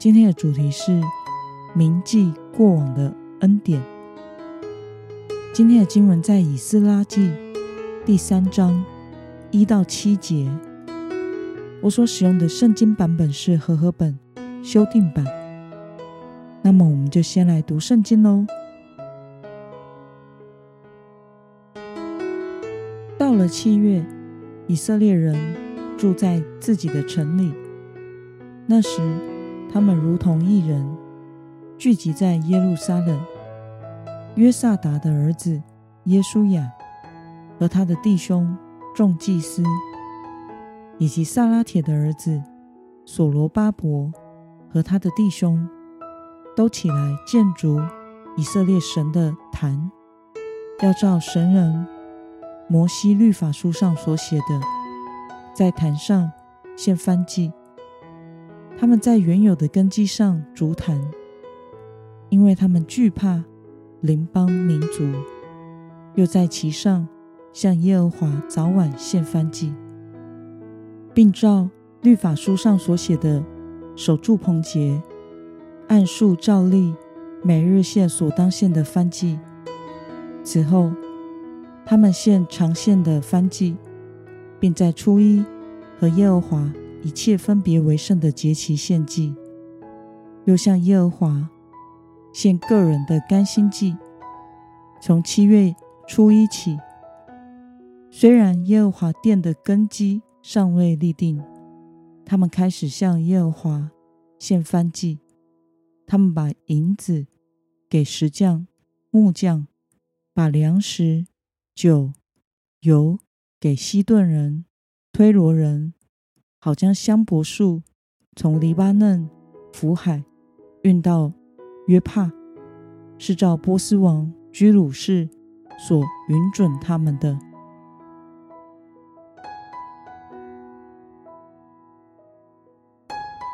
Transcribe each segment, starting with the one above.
今天的主题是铭记过往的恩典。今天的经文在以斯拉记第三章一到七节。我所使用的圣经版本是和合本修订版。那么，我们就先来读圣经喽。到了七月，以色列人住在自己的城里。那时，他们如同一人，聚集在耶路撒冷。约萨达的儿子耶稣亚和他的弟兄众祭司，以及撒拉铁的儿子所罗巴伯和他的弟兄，都起来建筑以色列神的坛，要照神人摩西律法书上所写的，在坛上献燔祭。他们在原有的根基上筑坛，因为他们惧怕邻邦民族，又在其上向耶和华早晚献燔祭，并照律法书上所写的守住棚节，按数照例每日献所当献的燔祭。此后，他们献常献的燔祭，并在初一和耶和华。一切分别为圣的节期献祭，又向耶和华献个人的甘心祭。从七月初一起，虽然耶和华殿的根基尚未立定，他们开始向耶和华献燔祭。他们把银子给石匠、木匠，把粮食、酒、油给西顿人、推罗人。好将香柏树从黎巴嫩福海运到约帕，是照波斯王居鲁士所允准他们的。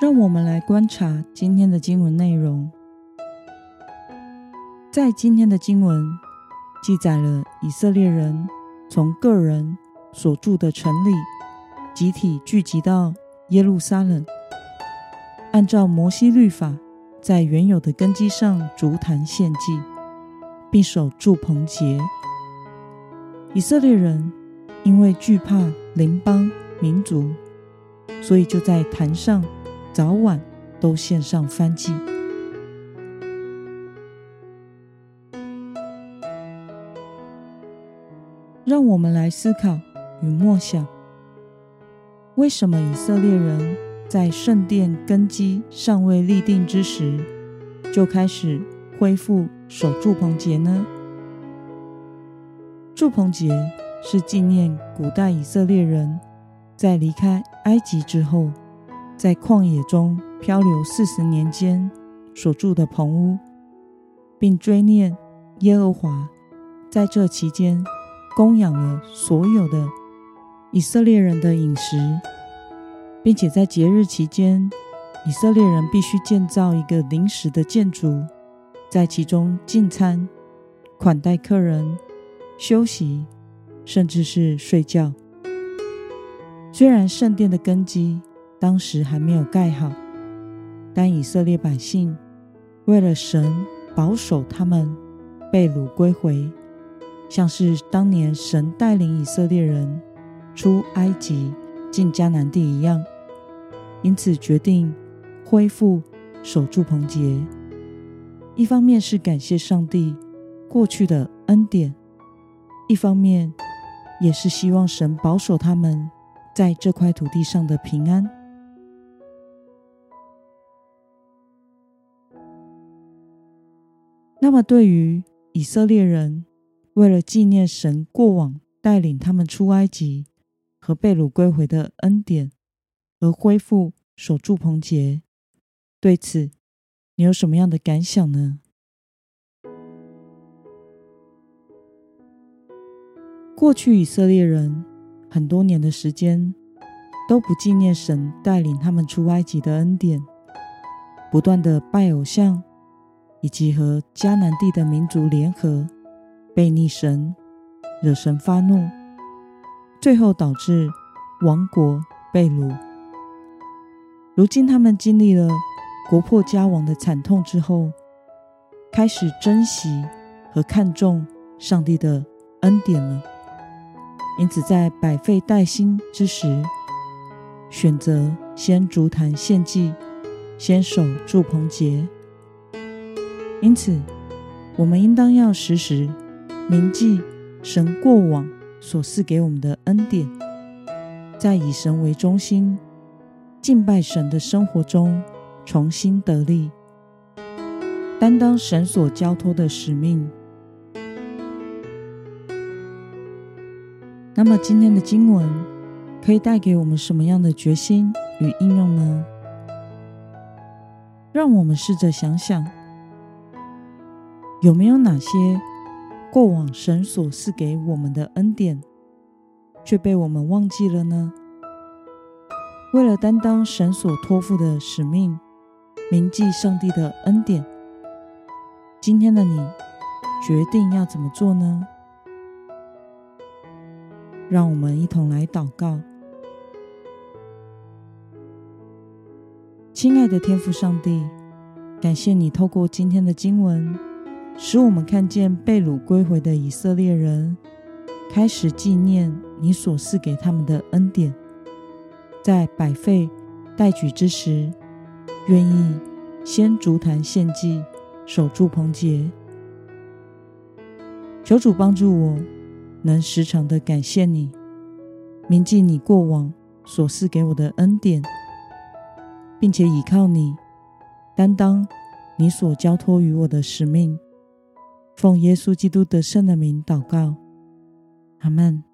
让我们来观察今天的经文内容。在今天的经文记载了以色列人从个人所住的城里。集体聚集到耶路撒冷，按照摩西律法，在原有的根基上逐坛献祭，并守住棚节。以色列人因为惧怕邻邦民族，所以就在坛上早晚都献上燔祭。让我们来思考与默想。为什么以色列人在圣殿根基尚未立定之时，就开始恢复守住棚节呢？住棚节是纪念古代以色列人在离开埃及之后，在旷野中漂流四十年间所住的棚屋，并追念耶和华在这期间供养了所有的。以色列人的饮食，并且在节日期间，以色列人必须建造一个临时的建筑，在其中进餐、款待客人、休息，甚至是睡觉。虽然圣殿的根基当时还没有盖好，但以色列百姓为了神保守他们被掳归回，像是当年神带领以色列人。出埃及进迦南地一样，因此决定恢复守住棚节。一方面是感谢上帝过去的恩典，一方面也是希望神保守他们在这块土地上的平安。那么，对于以色列人，为了纪念神过往带领他们出埃及，和被掳归回的恩典，而恢复守住棚节，对此，你有什么样的感想呢？过去以色列人很多年的时间都不纪念神带领他们出埃及的恩典，不断的拜偶像，以及和迦南地的民族联合，背逆神，惹神发怒，最后导致亡国被掳。如今他们经历了国破家亡的惨痛之后，开始珍惜和看重上帝的恩典了。因此，在百废待兴之时，选择先筑坛献祭，先守住棚节。因此，我们应当要时时铭记神过往所赐给我们的恩典，在以神为中心敬拜神的生活中重新得力，担当神所交托的使命。那么今天的经文可以带给我们什么样的决心与应用呢？让我们试着想想，有没有哪些过往神所赐给我们的恩典，却被我们忘记了呢？为了担当神所托付的使命，铭记上帝的恩典，今天的你决定要怎么做呢？让我们一同来祷告，亲爱的天父上帝，感谢你透过今天的经文，使我们看见被掳归回的以色列人开始纪念你所赐给他们的恩典，在百废待举之时，愿意先筑坛献祭，守住棚节。求主帮助我。能时常的感谢你，铭记你过往所赐给我的恩典，并且倚靠你，担当你所交托于我的使命。奉耶稣基督得胜的名祷告，阿门。